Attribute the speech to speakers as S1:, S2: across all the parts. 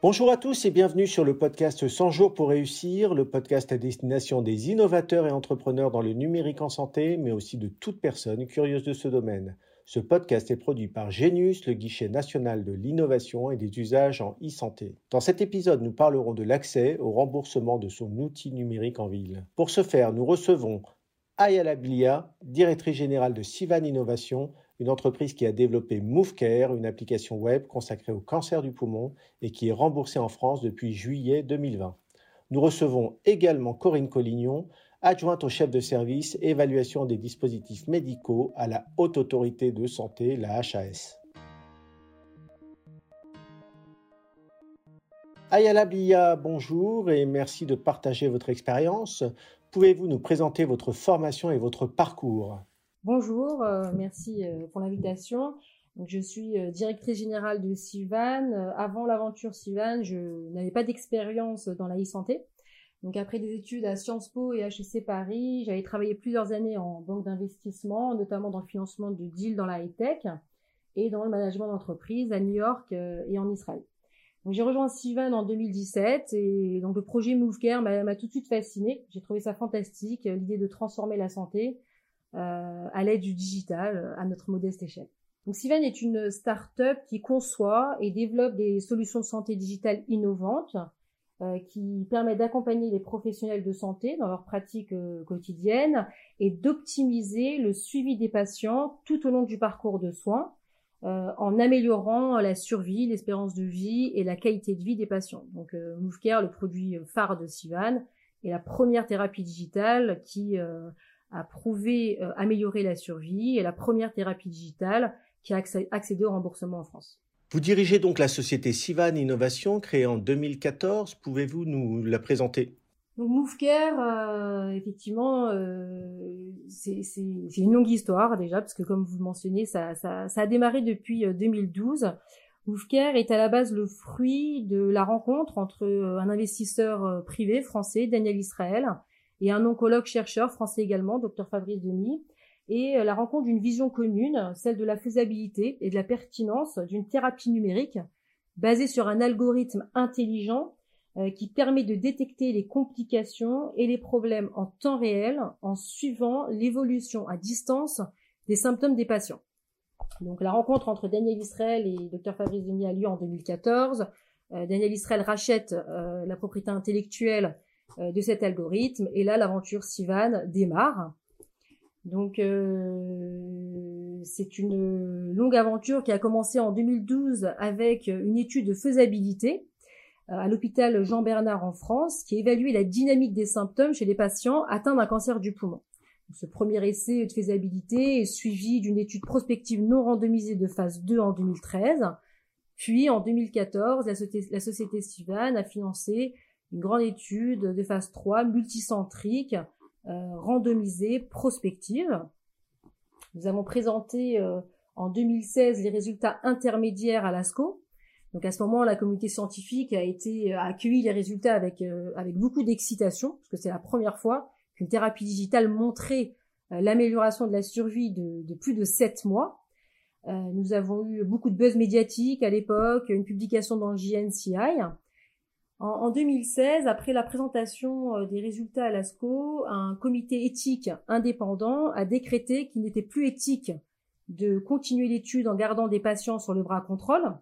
S1: Bonjour à tous et bienvenue sur le podcast 100 jours pour réussir, le podcast à destination des innovateurs et entrepreneurs dans le numérique en santé, mais aussi de toute personne curieuse de ce domaine. Ce podcast est produit par Genius, le guichet national de l'innovation et des usages en e-santé. Dans cet épisode, nous parlerons de l'accès au remboursement de son outil numérique en ville. Pour ce faire, nous recevons Ayala Bilia, directrice générale de Sivan Innovation, une entreprise qui a développé MoveCare, une application web consacrée au cancer du poumon et qui est remboursée en France depuis juillet 2020. Nous recevons également Corinne Collignon, adjointe au chef de service évaluation des dispositifs médicaux à la Haute Autorité de Santé, la HAS. Ayala Bia, bonjour et merci de partager votre expérience. Pouvez-vous nous présenter votre formation et votre parcours?
S2: Bonjour, euh, merci euh, pour l'invitation. Je suis euh, directrice générale de Sivan. Avant l'aventure Sivan, je n'avais pas d'expérience dans la e-santé. Donc après des études à Sciences Po et HEC Paris, j'avais travaillé plusieurs années en banque d'investissement, notamment dans le financement de deals dans la high-tech et dans le management d'entreprise à New York et en Israël. J'ai rejoint Sivan en 2017 et donc le projet MoveCare m'a tout de suite fasciné. J'ai trouvé ça fantastique, l'idée de transformer la santé à l'aide du digital euh, à notre modeste échelle. Donc Sivan est une start-up qui conçoit et développe des solutions de santé digitale innovantes euh, qui permettent d'accompagner les professionnels de santé dans leurs pratiques quotidiennes et d'optimiser le suivi des patients tout au long du parcours de soins en améliorant la survie, l'espérance de vie et la qualité de vie des patients. Donc MoveCare, le produit phare de Sivan, est la première thérapie digitale qui a prouvé euh, améliorer la survie et la première thérapie digitale qui a accédé au remboursement en France.
S1: Vous dirigez donc la société Sivan Innovation créée en 2014. Pouvez-vous nous la présenter?
S2: Donc MoveCare, euh, effectivement, euh, c'est une longue histoire déjà, parce que comme vous le mentionnez, ça, ça, ça a démarré depuis 2012. Euh, MoveCare est à la base le fruit de la rencontre entre un investisseur privé français, Daniel Israël, et un oncologue chercheur français également, Dr Fabrice Denis, et euh, la rencontre d'une vision commune, celle de la faisabilité et de la pertinence d'une thérapie numérique basée sur un algorithme intelligent euh, qui permet de détecter les complications et les problèmes en temps réel en suivant l'évolution à distance des symptômes des patients. Donc la rencontre entre Daniel Israël et Dr Fabrice Denis a lieu en 2014. Euh, Daniel Israël rachète la propriété intellectuelle de cet algorithme. Et là, l'aventure Sivan démarre. Donc, euh, c'est une longue aventure qui a commencé en 2012 avec une étude de faisabilité euh, à l'hôpital Jean-Bernard en France, qui évaluait la dynamique des symptômes chez les patients atteints d'un cancer du poumon. Ce premier essai de faisabilité est suivi d'une étude prospective non randomisée de phase 2 en 2013. Puis en 2014, la société, la société Sivan a financé une grande étude de phase 3 multicentrique, euh, randomisée, prospective. Nous avons présenté euh, en 2016 les résultats intermédiaires à l'ASCO. Donc à ce moment, la communauté scientifique a été a accueilli les résultats avec euh, avec beaucoup d'excitation parce que c'est la première fois qu'une thérapie digitale montrait l'amélioration de la survie de, de, plus de 7 mois. nous avons eu beaucoup de buzz médiatique à l'époque, une publication dans le JNCI. En, 2016, après la présentation euh, des résultats à l'ASCO, un comité éthique indépendant a décrété qu'il n'était plus éthique de continuer l'étude en gardant des patients sur le bras contrôle,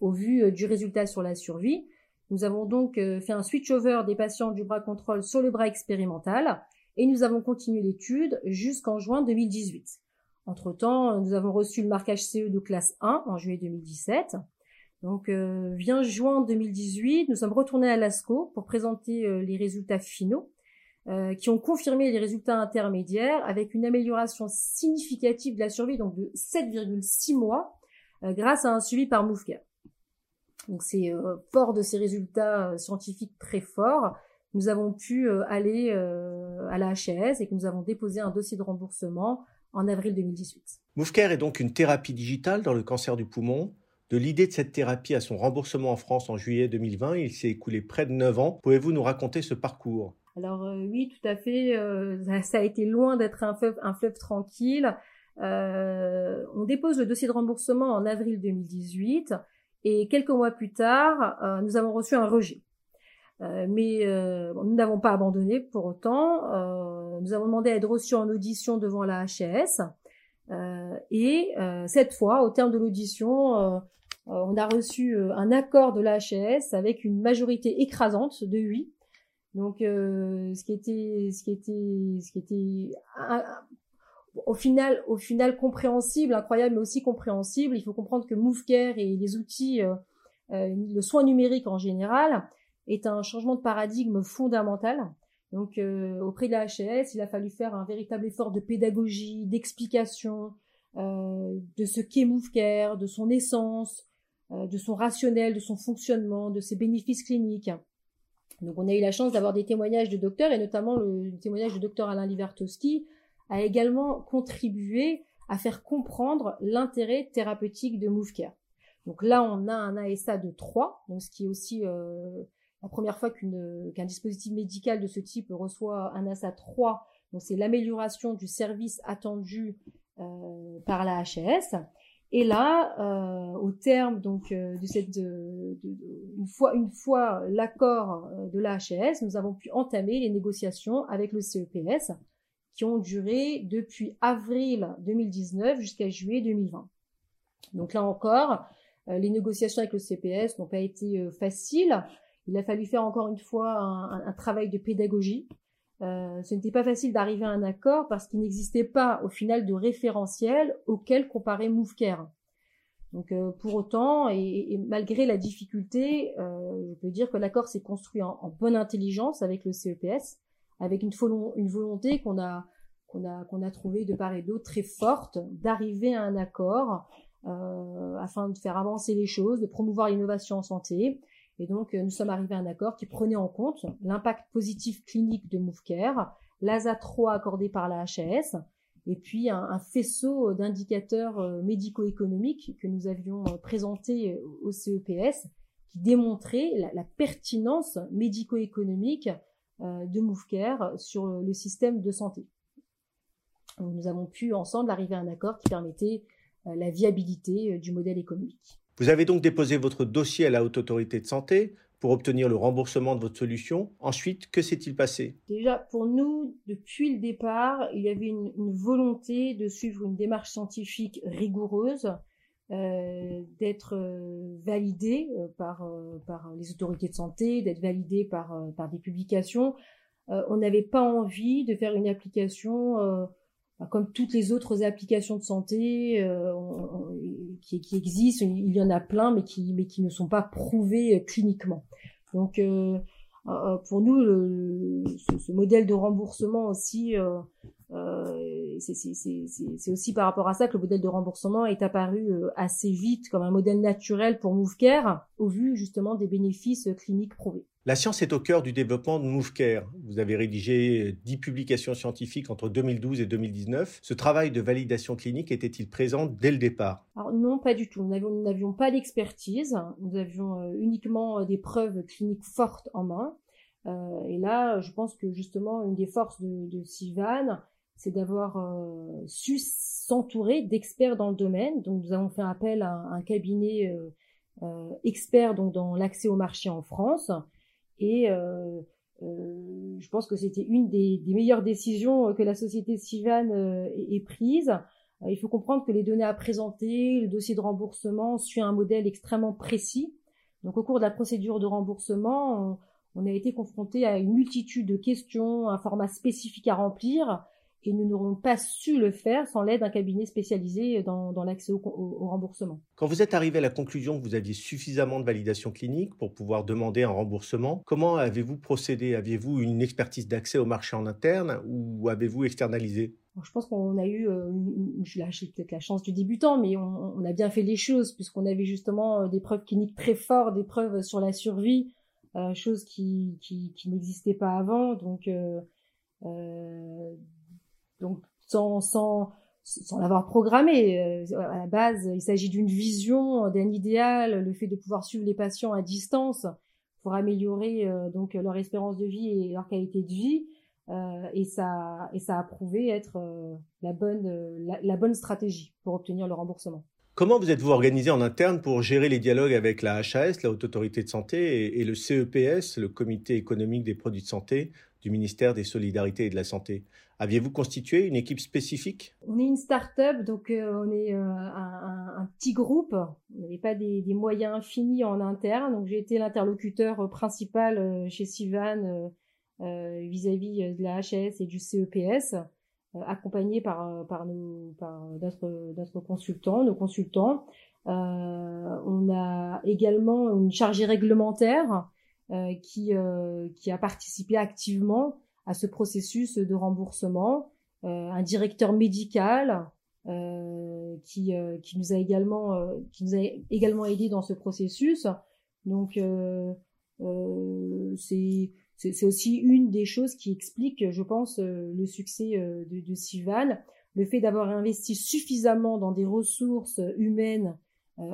S2: au vu euh, du résultat sur la survie. Nous avons donc euh, fait un switch-over des patients du bras contrôle sur le bras expérimental et nous avons continué l'étude jusqu'en juin 2018. Entre-temps, nous avons reçu le marquage CE de classe 1 en juillet 2017 donc, euh, vient juin 2018, nous sommes retournés à l'ASCO pour présenter euh, les résultats finaux, euh, qui ont confirmé les résultats intermédiaires avec une amélioration significative de la survie, donc de 7,6 mois, grâce à un suivi par MoveCare. Donc, c'est fort de ces résultats scientifiques très forts, nous avons pu aller à la HAS et que nous avons déposé un dossier de remboursement en avril 2018.
S1: Moufcare est donc une thérapie digitale dans le cancer du poumon. De l'idée de cette thérapie à son remboursement en France en juillet 2020, il s'est écoulé près de 9 ans. Pouvez-vous nous raconter ce parcours?
S2: Alors euh, oui, tout à fait. Euh, ça, a été loin d'être un fleuve, tranquille. Euh, on dépose le dossier de remboursement en avril 2018 et quelques mois plus tard, nous avons reçu un rejet. mais nous n'avons pas abandonné pour autant. nous avons demandé à être reçus en audition devant la HAS. et cette fois, au terme de l'audition, on a reçu un accord de la avec une majorité écrasante de 8 donc, euh, ce qui était, ce qui était, ce qui était, au final, au final compréhensible, incroyable, mais aussi compréhensible. Il faut comprendre que MoveCare et les outils, euh, euh, le soin numérique en général, est un changement de paradigme fondamental. Donc, auprès de la il a fallu faire un véritable effort de pédagogie, d'explication de ce qu'est MoveCare, de son essence, de son rationnel, de son fonctionnement, de ses bénéfices cliniques. Donc on a eu la chance d'avoir des témoignages de docteurs et notamment le, témoignage du docteur Alain Livertowski a également contribué à faire comprendre l'intérêt thérapeutique de MoveCare. Donc là, on a un ASA de 3, donc ce qui est aussi euh, la première fois qu'un dispositif médical de ce type reçoit un ASA 3. Donc c'est l'amélioration du service attendu euh, par la HAS. Et là, euh, au terme donc euh, de cette, une fois, une fois l'accord euh, de la HAS, nous avons pu entamer les négociations avec le CEPS qui ont duré depuis avril 2019 jusqu'à juillet 2020. Donc là encore, les négociations avec le CEPS n'ont pas été faciles. Il a fallu faire encore une fois un travail de pédagogie euh, ce n'était pas facile d'arriver à un accord parce qu'il n'existait pas au final de référentiel auquel comparer MoveCare. Donc euh, pour autant, et, malgré la difficulté, euh, je peux dire que l'accord s'est construit en, bonne intelligence avec le CEPS, avec une, volonté qu'on a qu'on a qu'on a de part et d'autre très forte d'arriver à un accord afin de faire avancer les choses, de promouvoir l'innovation en santé et donc, euh, nous sommes arrivés à un accord qui prenait en compte l'impact positif clinique de MoveCare, l'ASA 3 accordé par la HAS, et puis un, faisceau d'indicateurs euh, médico-économiques que nous avions euh, présentés au CEPS qui démontraient la, pertinence médico-économique de MoveCare sur le système de santé. nous avons pu ensemble arriver à un accord qui permettait la viabilité du modèle économique.
S1: Vous avez donc déposé votre dossier à la Haute Autorité de Santé pour obtenir le remboursement de votre solution. Ensuite, que s'est-il passé?
S2: Déjà, pour nous, depuis le départ, il y avait une, volonté de suivre une démarche scientifique rigoureuse, euh, d'être euh, validé euh, par, les autorités de santé, d'être validé par, par des publications. on n'avait pas envie de faire une application comme toutes les autres applications de santé euh, qui, qui, existent, il y en a plein, mais qui, mais qui ne sont pas prouvées euh, cliniquement. Donc, euh, euh, pour nous, le, ce, ce, modèle de remboursement aussi, euh, euh, c'est aussi par rapport à ça que le modèle de remboursement est apparu assez vite comme un modèle naturel pour MoveCare, au vu justement des bénéfices cliniques prouvés.
S1: La science est au cœur du développement de MoveCare. Vous avez rédigé 10 publications scientifiques entre 2012 et 2019. Ce travail de validation clinique était-il présent dès le départ?
S2: Non, pas du tout. Nous n'avions pas d'expertise. Nous avions euh, uniquement euh, des preuves cliniques fortes en main. Euh, et là, je pense que justement, une des forces de, de c'est d'avoir su s'entourer d'experts dans le domaine. Donc, nous avons fait appel à un, cabinet expert donc, dans l'accès au marché en France et euh, euh, je pense que c'était une des, meilleures décisions que la société Sivan euh, ait, prise. Il faut comprendre que les données à présenter, le dossier de remboursement suit un modèle extrêmement précis. Donc au cours de la procédure de remboursement, on, on a été confronté à une multitude de questions, un format spécifique à remplir, et nous n'aurons pas su le faire sans l'aide d'un cabinet spécialisé dans, dans l'accès au, au, remboursement.
S1: Quand vous êtes arrivé à la conclusion que vous aviez suffisamment de validation clinique pour pouvoir demander un remboursement, comment avez-vous procédé? Aviez-vous une expertise d'accès au marché en interne ou avez-vous externalisé?
S2: Je pense qu'on a eu, euh, j'ai peut-être la chance du débutant, mais on, on a bien fait les choses puisqu'on avait justement euh, des preuves cliniques très fortes, des preuves sur la survie, euh, chose qui, qui, qui n'existait pas avant. Donc, euh, euh, donc sans, sans, l'avoir programmé. à la base, il s'agit d'une vision, d'un idéal, le fait de pouvoir suivre les patients à distance pour améliorer donc leur espérance de vie et leur qualité de vie. et ça et ça a prouvé être la bonne la bonne stratégie pour obtenir le remboursement.
S1: Comment vous êtes-vous organisé en interne pour gérer les dialogues avec la HAS, la Haute Autorité de Santé, et, le CEPS, le Comité économique des produits de santé du ministère des Solidarités et de la Santé Aviez-vous constitué une équipe spécifique?
S2: On est une start-up, donc euh, on est euh, un, petit groupe. On n'avait pas des, moyens infinis en interne. Donc j'ai été l'interlocuteur principal euh, chez Sivan vis-à-vis de la HAS et du CEPS. Accompagnés par par nos nos consultants. On a également une chargée réglementaire qui qui a participé activement à ce processus de remboursement, un directeur médical qui qui nous a également qui nous a également aidé dans ce processus. Donc c'est c'est aussi une des choses qui explique, je pense, euh, le succès euh, de, de Sivan, le fait d'avoir investi suffisamment dans des ressources humaines euh,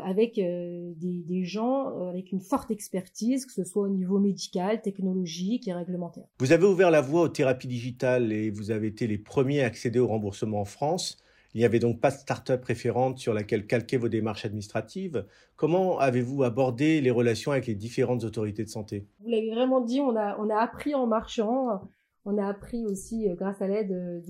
S2: avec des, des, gens avec une forte expertise, que ce soit au niveau médical, technologique et réglementaire.
S1: Vous avez ouvert la voie aux thérapies digitales et vous avez été les premiers à accéder au remboursement en France. Il n'y avait donc pas de start-up référente sur laquelle calquer vos démarches administratives. Comment avez-vous abordé les relations avec les différentes autorités de santé?
S2: Vous l'avez vraiment dit, on a, on a appris en marchant. On a appris aussi euh, grâce à l'aide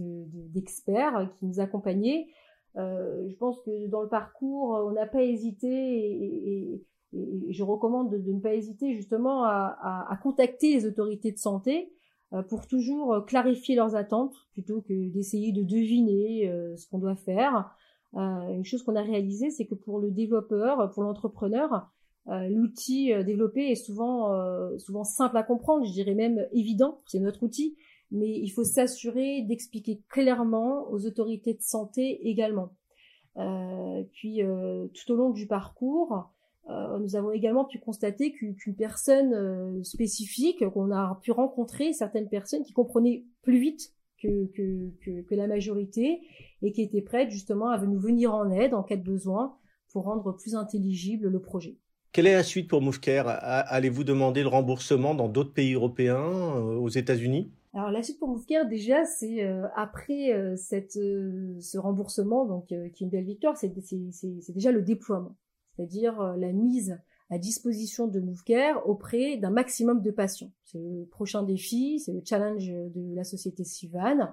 S2: d'experts qui nous accompagnaient. Euh, je pense que dans le parcours, on n'a pas hésité et, je recommande de, ne pas hésiter justement à, à contacter les autorités de santé euh, pour toujours clarifier leurs attentes plutôt que d'essayer de deviner euh, ce qu'on doit faire. une chose qu'on a réalisée, c'est que pour le développeur, pour l'entrepreneur, l'outil développé est souvent souvent simple à comprendre, je dirais même évident, c'est notre outil, mais il faut s'assurer d'expliquer clairement aux autorités de santé également. puis tout au long du parcours, euh, nous avons également pu constater qu'une personne euh, spécifique, qu'on a pu rencontrer certaines personnes qui comprenaient plus vite que, que, que, la majorité et qui étaient prêtes justement à nous venir en aide en cas de besoin pour rendre plus intelligible le projet.
S1: Quelle est la suite pour MoveCare Allez-vous demander le remboursement dans d'autres pays européens, euh, aux États-Unis?
S2: Alors la suite pour MoveCare déjà c'est après cette ce remboursement donc qui est une belle victoire c'est déjà le déploiement c'est-à-dire euh, la mise à disposition de MoveCare auprès d'un maximum de patients. C'est le prochain défi, c'est le challenge de la société Sivan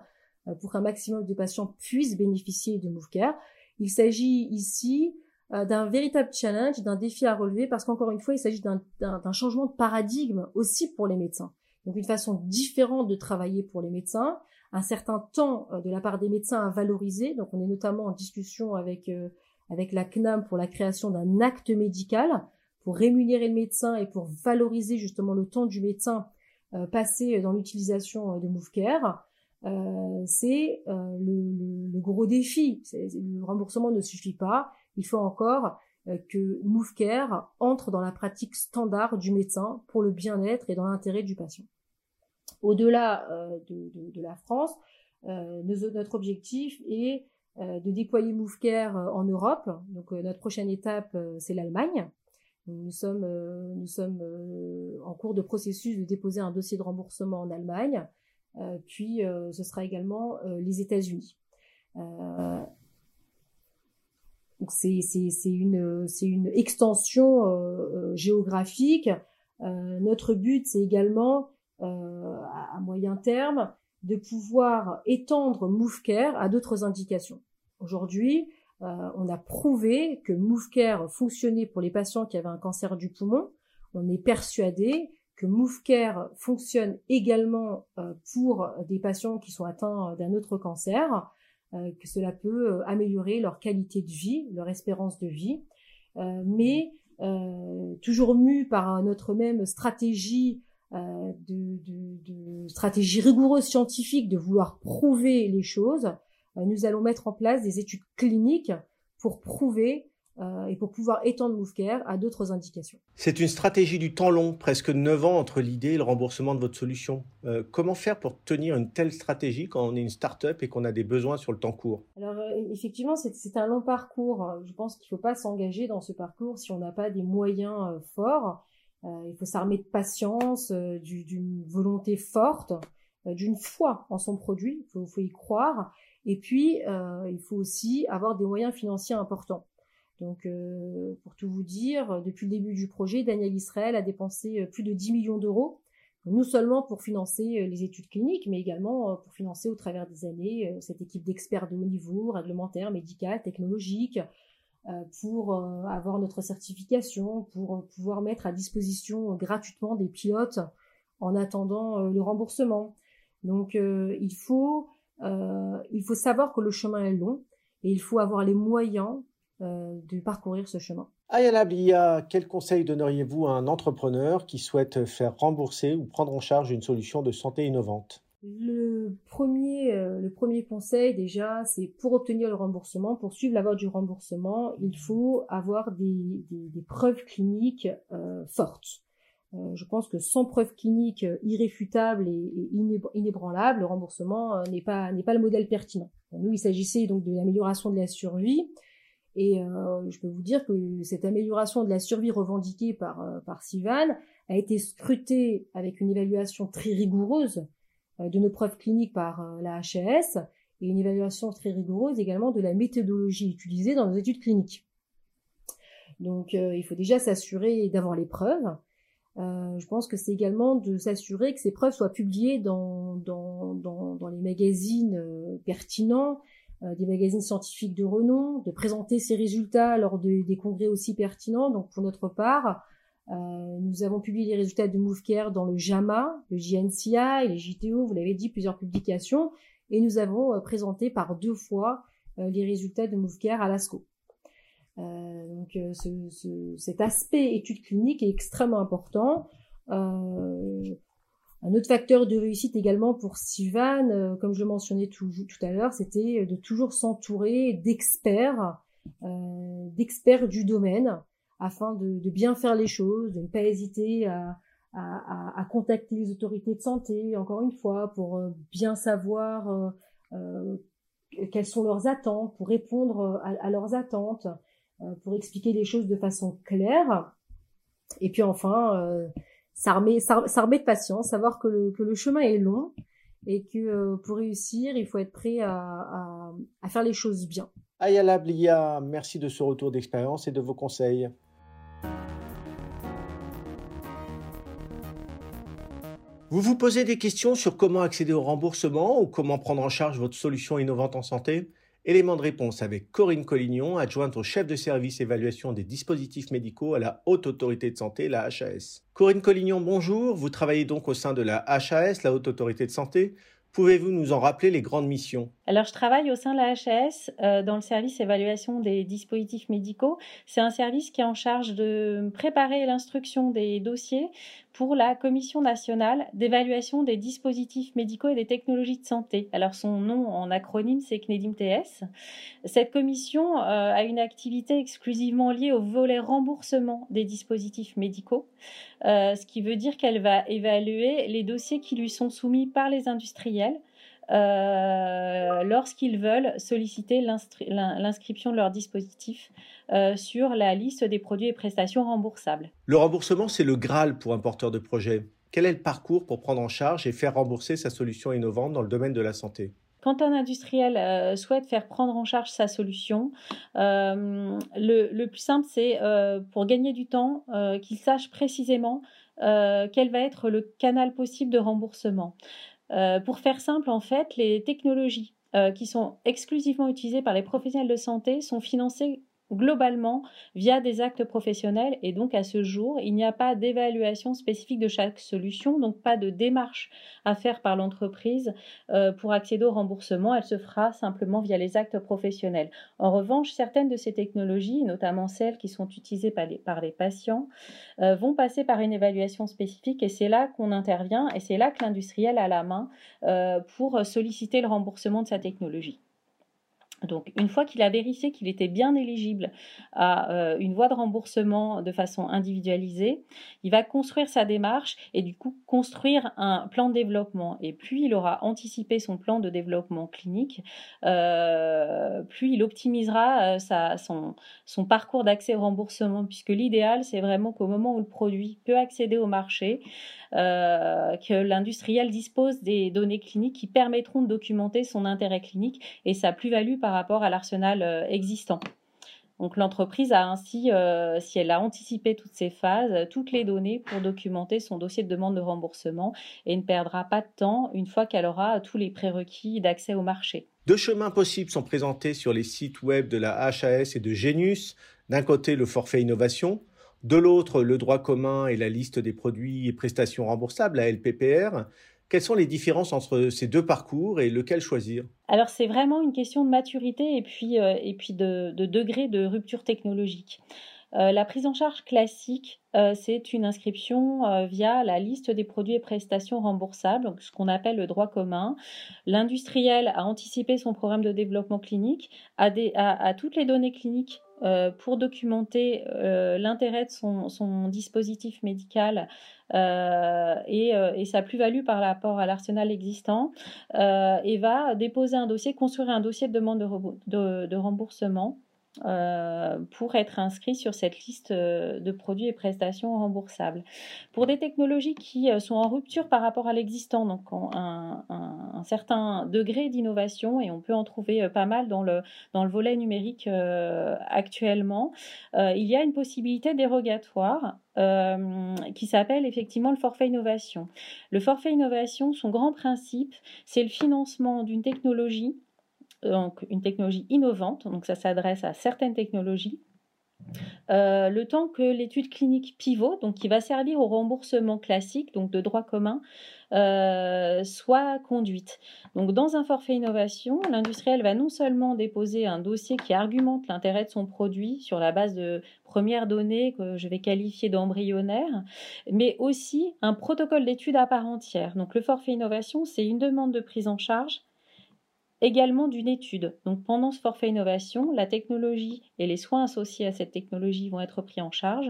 S2: euh, pour qu'un maximum de patients puissent bénéficier de MoveCare. Il s'agit ici euh, d'un véritable challenge, d'un défi à relever parce qu'encore une fois, il s'agit d'un changement de paradigme aussi pour les médecins. Donc une façon différente de travailler pour les médecins, un certain temps de la part des médecins à valoriser. Donc on est notamment en discussion avec avec la CNAM pour la création d'un acte médical pour rémunérer le médecin et pour valoriser justement le temps du médecin euh, passé dans l'utilisation euh, de MoveCare. Euh, c'est euh, le, le, gros défi. Le remboursement ne suffit pas. Il faut encore que MoveCare entre dans la pratique standard du médecin pour le bien-être et dans l'intérêt du patient. Au-delà de, de, la France, notre objectif est euh, de déployer MoveCare euh, en Europe. Donc euh, notre prochaine étape, c'est l'Allemagne. Nous sommes en cours de processus de déposer un dossier de remboursement en Allemagne. puis ce sera également les États-Unis. Donc c'est une, extension géographique. notre but, c'est également à, moyen terme de pouvoir étendre MoveCare à d'autres indications. Aujourd'hui, euh, on a prouvé que MoveCare fonctionnait pour les patients qui avaient un cancer du poumon. On est persuadé que MoveCare fonctionne également euh, pour des patients qui sont atteints d'un autre cancer, euh, que cela peut améliorer leur qualité de vie, leur espérance de vie. mais toujours mu par notre même stratégie de, de, stratégie rigoureuse scientifique de vouloir prouver les choses, euh, nous allons mettre en place des études cliniques pour prouver et pour pouvoir étendre MoveCare à d'autres indications.
S1: C'est une stratégie du temps long, presque 9 ans entre l'idée et le remboursement de votre solution. comment faire pour tenir une telle stratégie quand on est une start-up et qu'on a des besoins sur le temps court?
S2: Alors effectivement, c'est un long parcours. Je pense qu'il ne faut pas s'engager dans ce parcours si on n'a pas des moyens forts. il faut s'armer de patience, d'une volonté forte euh, d'une foi en son produit, il faut, y croire, et puis euh, il faut aussi avoir des moyens financiers importants. Donc, euh, pour tout vous dire, depuis le début du projet, Daniel Israël a dépensé plus de 10 millions d'euros, non seulement pour financer les études cliniques, mais également pour financer au travers des années cette équipe d'experts de haut niveau, réglementaire, médical, technologique, pour avoir notre certification, pour pouvoir mettre à disposition gratuitement des pilotes en attendant le remboursement. Donc euh, il faut euh, il faut savoir que le chemin est long et il faut avoir les moyens euh, de parcourir ce chemin.
S1: Ayala Bia, quel conseil donneriez-vous à un entrepreneur qui souhaite faire rembourser ou prendre en charge une solution de santé innovante?
S2: Le premier, le premier conseil déjà, c'est pour obtenir le remboursement, pour suivre la voie du remboursement, il faut avoir des, des, preuves cliniques fortes. Euh, je pense que sans preuve clinique euh, irréfutable et, inébranlable, le remboursement euh, n'est pas n'est pas le modèle pertinent. nous, il s'agissait donc de l'amélioration de la survie, et je peux vous dire que cette amélioration de la survie revendiquée par par Sivan a été scrutée avec une évaluation très rigoureuse de nos preuves cliniques par la HAS et une évaluation très rigoureuse également de la méthodologie utilisée dans nos études cliniques. Donc, il faut déjà s'assurer d'avoir les preuves euh, je pense que c'est également de s'assurer que ces preuves soient publiées dans, dans, dans, les magazines euh, pertinents, euh, des magazines scientifiques de renom, de présenter ces résultats lors de, des congrès aussi pertinents. Donc pour notre part, nous avons publié les résultats de MoveCare dans le JAMA, le JNCI, les JTO, vous l'avez dit, plusieurs publications, et nous avons présenté par deux fois les résultats de MoveCare à l'ASCO. Euh, donc euh, ce, cet aspect étude clinique est extrêmement important. Euh, un autre facteur de réussite également pour Sivan, comme je mentionnais tout, à l'heure, c'était de toujours s'entourer d'experts, d'experts du domaine, afin de, bien faire les choses, de ne pas hésiter à, contacter les autorités de santé, encore une fois, pour bien savoir euh, quelles sont leurs attentes, pour répondre à, leurs attentes. Euh, pour expliquer les choses de façon claire. Et puis enfin, euh, s'armer, s'armer de patience, savoir que le, que le chemin est long et que euh, pour réussir, il faut être prêt à, à, à faire les choses bien.
S1: Ayala Blia, merci de ce retour d'expérience et de vos conseils. Vous vous posez des questions sur comment accéder au remboursement ou comment prendre en charge votre solution innovante en santé? Élément de réponse avec Corinne Collignon, adjointe au chef de service évaluation des dispositifs médicaux à la Haute Autorité de Santé, la HAS. Corinne Collignon, bonjour. Vous travaillez donc au sein de la HAS, la Haute Autorité de Santé. Pouvez-vous nous en rappeler les grandes missions?
S3: Alors, je travaille au sein de la HAS euh, dans le service évaluation des dispositifs médicaux. C'est un service qui est en charge de préparer l'instruction des dossiers pour la Commission nationale d'évaluation des dispositifs médicaux et des technologies de santé. Alors, son nom en acronyme, c'est CNEDIM-TS. Cette commission euh, a une activité exclusivement liée au volet remboursement des dispositifs médicaux. Euh, ce qui veut dire qu'elle va évaluer les dossiers qui lui sont soumis par les industriels euh, lorsqu'ils veulent solliciter l'inscription de leur dispositif euh, sur la liste des produits et prestations remboursables.
S1: Le remboursement, c'est le Graal pour un porteur de projet. Quel est le parcours pour prendre en charge et faire rembourser sa solution innovante dans le domaine de la santé?
S3: Quand un industriel euh, souhaite faire prendre en charge sa solution, euh, le, plus simple, c'est euh, pour gagner du temps, qu'il sache précisément quel va être le canal possible de remboursement. Pour faire simple, en fait, les technologies qui sont exclusivement utilisées par les professionnels de santé sont financées globalement via des actes professionnels et donc à ce jour, il n'y a pas d'évaluation spécifique de chaque solution, donc pas de démarche à faire par l'entreprise euh, pour accéder au remboursement, elle se fera simplement via les actes professionnels. En revanche, certaines de ces technologies, notamment celles qui sont utilisées par les, patients, euh, vont passer par une évaluation spécifique et c'est là qu'on intervient et c'est là que l'industriel a la main euh, pour solliciter le remboursement de sa technologie. Donc, une fois qu'il a vérifié qu'il était bien éligible à euh, une voie de remboursement de façon individualisée, il va construire sa démarche et du coup construire un plan de développement. Et plus il aura anticipé son plan de développement clinique, euh, plus il optimisera euh, son, parcours d'accès au remboursement, puisque l'idéal, c'est vraiment qu'au moment où le produit peut accéder au marché, que l'industriel dispose des données cliniques qui permettront de documenter son intérêt clinique et sa plus-value par rapport à l'arsenal euh, existant. Donc l'entreprise a ainsi, euh, si elle a anticipé toutes ces phases, toutes les données pour documenter son dossier de demande de remboursement et ne perdra pas de temps une fois qu'elle aura tous les prérequis d'accès au marché.
S1: Deux chemins possibles sont présentés sur les sites web de la HAS et de Genius. D'un côté, le forfait innovation, de l'autre, le droit commun et la liste des produits et prestations remboursables, la LPPR. Quelles sont les différences entre ces deux parcours et lequel choisir?
S3: Alors c'est vraiment une question de maturité et puis, euh, de, degré de rupture technologique. Euh, la prise en charge classique, euh, c'est une inscription via la liste des produits et prestations remboursables, donc ce qu'on appelle le droit commun. L'industriel a anticipé son programme de développement clinique, a, a toutes les données cliniques euh, pour documenter euh, l'intérêt de son, dispositif médical euh, et, sa plus-value par rapport à l'arsenal existant et va déposer un dossier, construire un dossier de demande de remboursement euh, pour être inscrit sur cette liste euh, de produits et prestations remboursables. Pour des technologies qui euh, sont en rupture par rapport à l'existant, donc un, certain degré d'innovation, et on peut en trouver pas mal dans le, dans le volet numérique actuellement, il y a une possibilité dérogatoire qui s'appelle effectivement le forfait innovation. Le forfait innovation, son grand principe, c'est le financement d'une technologie donc une technologie innovante, donc ça s'adresse à certaines technologies. Euh, le temps que l'étude clinique pivot, donc qui va servir au remboursement classique, donc de droit commun, euh, soit conduite. Donc, dans un forfait innovation, l'industriel va non seulement déposer un dossier qui argumente l'intérêt de son produit sur la base de premières données que je vais qualifier d'embryonnaires, mais aussi un protocole d'étude à part entière. Donc, le forfait innovation, c'est une demande de prise en charge également d'une étude. Donc pendant ce forfait innovation, la technologie et les soins associés à cette technologie vont être pris en charge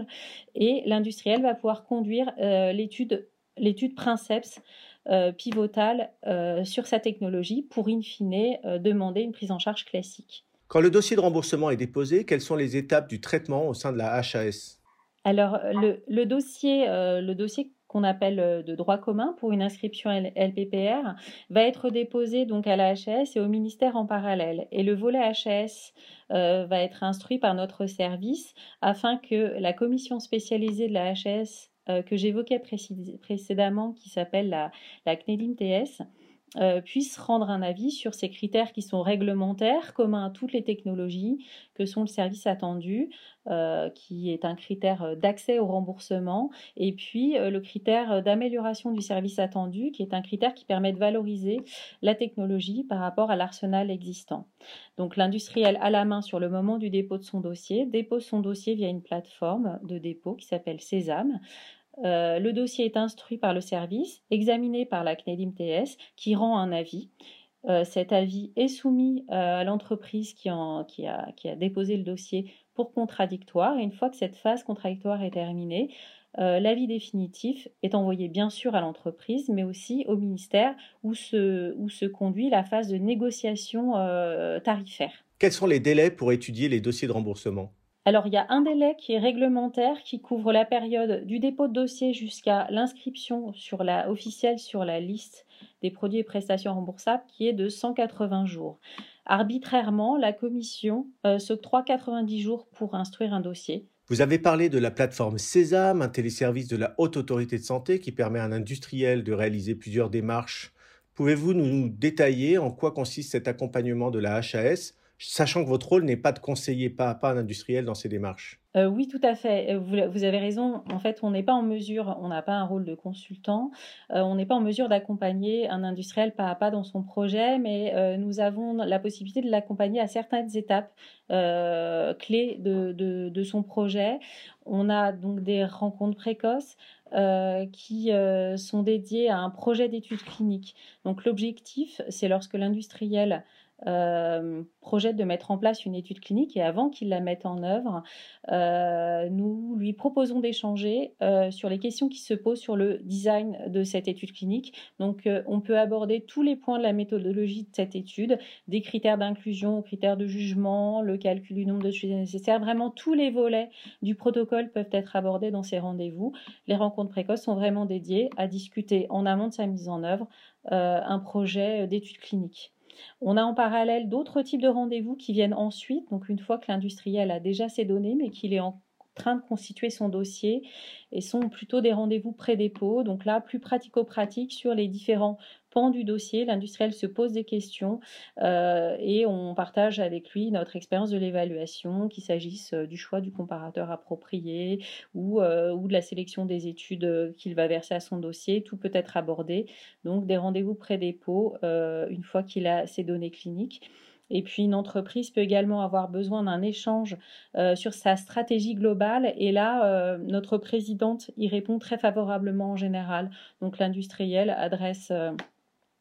S3: et l'industriel va pouvoir conduire euh, l'étude l'étude Princeps euh, pivotale euh, sur sa technologie pour in fine demander une prise en charge classique.
S1: Quand le dossier de remboursement est déposé, quelles sont les étapes du traitement au sein de la HAS
S3: Alors le, le, dossier, le dossier qu'on appelle euh, de droit commun pour une inscription LPPR va être déposé donc à la HAS et au ministère en parallèle. Et le volet HAS euh, va être instruit par notre service afin que la commission spécialisée de la HAS euh, que j'évoquais précédemment, qui s'appelle la, la CNEDIM TS, euh, puisse rendre un avis sur ces critères qui sont réglementaires, communs à toutes les technologies, que sont le service attendu, euh, qui est un critère d'accès au remboursement, et puis euh, le critère d'amélioration du service attendu, qui est un critère qui permet de valoriser la technologie par rapport à l'arsenal existant. Donc l'industriel a la main sur le moment du dépôt de son dossier, dépose son dossier via une plateforme de dépôt qui s'appelle Sésame. Euh, le dossier est instruit par le service, examiné par la CNEDIM TS, qui rend un avis. Euh, cet avis est soumis euh, à l'entreprise qui, a, déposé le dossier pour contradictoire. Et une fois que cette phase contradictoire est terminée, l'avis définitif est envoyé bien sûr à l'entreprise, mais aussi au ministère où se conduit la phase de négociation tarifaire.
S1: Quels sont les délais pour étudier les dossiers de remboursement?
S3: Alors, il y a un délai qui est réglementaire qui couvre la période du dépôt de dossier jusqu'à l'inscription officielle sur la liste des produits et prestations remboursables qui est de 180 jours. Arbitrairement, la commission euh, s'octroie 90 jours pour instruire un dossier.
S1: Vous avez parlé de la plateforme Sésame, un téléservice de la Haute Autorité de Santé qui permet à un industriel de réaliser plusieurs démarches. Pouvez-vous nous détailler en quoi consiste cet accompagnement de la HAS sachant que votre rôle n'est pas de conseiller pas à pas un industriel dans ses démarches.
S3: Euh, oui, tout à fait. Euh, vous, avez raison. En fait, on n'est pas en mesure, on n'a pas un rôle de consultant, euh, on n'est pas en mesure d'accompagner un industriel pas à pas dans son projet, mais nous avons la possibilité de l'accompagner à certaines étapes clés de, son projet. On a donc des rencontres précoces. qui sont dédiées à un projet d'études cliniques. Donc l'objectif, c'est lorsque l'industriel euh, projette de mettre en place une étude clinique et avant qu'il la mette en œuvre, euh, nous lui proposons d'échanger euh, sur les questions qui se posent sur le design de cette étude clinique. Donc, on peut aborder tous les points de la méthodologie de cette étude, des critères d'inclusion aux critères de jugement, le calcul du nombre de sujets nécessaires. Vraiment, tous les volets du protocole peuvent être abordés dans ces rendez-vous. Les rencontres précoces sont vraiment dédiées à discuter en amont de sa mise en œuvre un projet d'étude clinique. On a en parallèle d'autres types de rendez-vous qui viennent ensuite, donc une fois que l'industriel a déjà ses données, mais qu'il est en train de constituer son dossier et sont plutôt des rendez-vous pré-dépôt. Donc là, plus pratico-pratique sur les différents pans du dossier. L'industriel se pose des questions euh, et on partage avec lui notre expérience de l'évaluation, qu'il s'agisse euh, du choix du comparateur approprié ou, euh, de la sélection des études qu'il va verser à son dossier. Tout peut être abordé. Donc des rendez-vous pré-dépôt une fois qu'il a ses données cliniques. Et puis une entreprise peut également avoir besoin d'un échange sur sa stratégie globale. Et là, notre présidente y répond très favorablement en général. Donc l'industriel adresse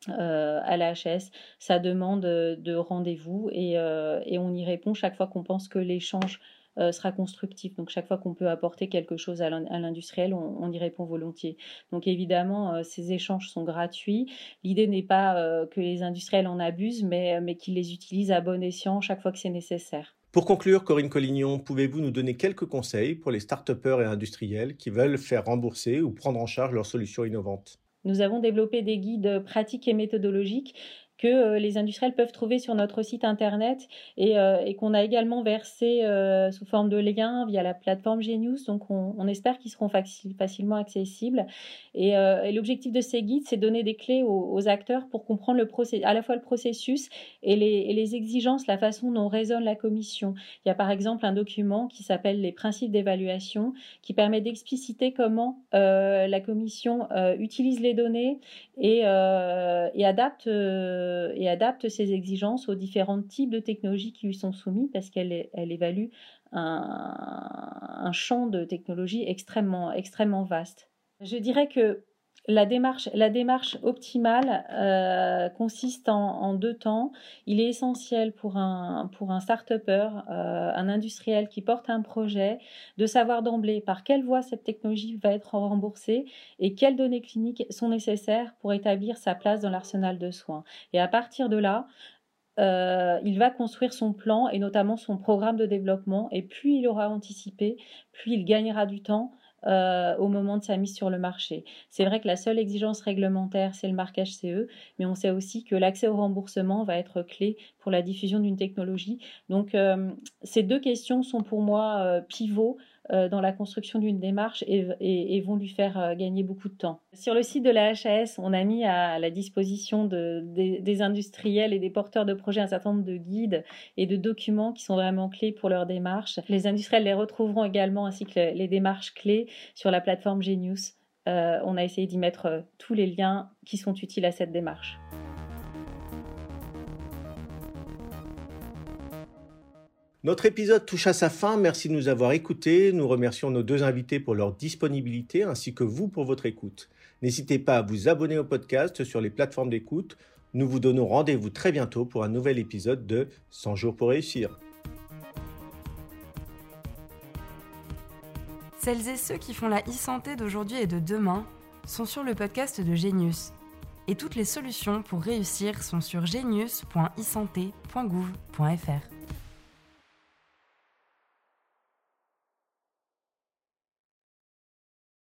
S3: à la HS sa demande de rendez-vous et, et, on y répond chaque fois qu'on pense que l'échange euh, sera constructif. Donc chaque fois qu'on peut apporter quelque chose à l'industriel, on, y répond volontiers. Donc évidemment, euh, ces échanges sont gratuits. L'idée n'est pas euh, que les industriels en abusent, mais, mais qu'ils les utilisent à bon escient chaque fois que c'est nécessaire.
S1: Pour conclure, Corinne Collignon, pouvez-vous nous donner quelques conseils pour les start et industriels qui veulent faire rembourser ou prendre en charge leurs solutions innovantes?
S3: Nous avons développé des guides pratiques et méthodologiques que euh, les industriels peuvent trouver sur notre site internet et, euh, qu'on a également versé euh, sous forme de liens via la plateforme Genius. Donc on, espère qu'ils seront facilement accessibles. Et, l'objectif de ces guides, c'est donner des clés aux, acteurs pour comprendre le à la fois le processus et les, exigences, la façon dont résonne la commission. Il y a par exemple un document qui s'appelle les principes d'évaluation qui permet d'expliciter comment la commission utilise les données et adapte euh, et adapte ses exigences aux différents types de technologies qui lui sont soumis parce qu'elle elle évalue un, champ de technologie extrêmement, extrêmement vaste. Je dirais que la démarche, la démarche optimale euh, consiste en, deux temps. Il est essentiel pour un, pour un start-upper, euh, un industriel qui porte un projet, de savoir d'emblée par quelle voie cette technologie va être remboursée et quelles données cliniques sont nécessaires pour établir sa place dans l'arsenal de soins. Et à partir de là, euh, il va construire son plan et notamment son programme de développement. Et plus il aura anticipé, plus il gagnera du temps euh, au moment de sa mise sur le marché. C'est vrai que la seule exigence réglementaire, c'est le marquage CE, mais on sait aussi que l'accès au remboursement va être clé pour la diffusion d'une technologie. Donc, euh, ces deux questions sont pour moi euh, pivots dans la construction d'une démarche et, vont lui faire euh, gagner beaucoup de temps. Sur le site de la HAS, on a mis à la disposition des, industriels et des porteurs de projets un certain nombre de guides et de documents qui sont vraiment clés pour leur démarche. Les industriels les retrouveront également ainsi que les, démarches clés sur la plateforme Genius. Euh, on a essayé d'y mettre tous les liens qui sont utiles à cette démarche.
S1: Notre épisode touche à sa fin. Merci de nous avoir écoutés. Nous remercions nos deux invités pour leur disponibilité ainsi que vous pour votre écoute. N'hésitez pas à vous abonner au podcast sur les plateformes d'écoute. Nous vous donnons rendez-vous très bientôt pour un nouvel épisode de 100 jours pour réussir.
S4: Celles et ceux qui font la e-santé d'aujourd'hui et de demain sont sur le podcast de Genius. Et toutes les solutions pour réussir sont sur genius.isanté.gouv.fr.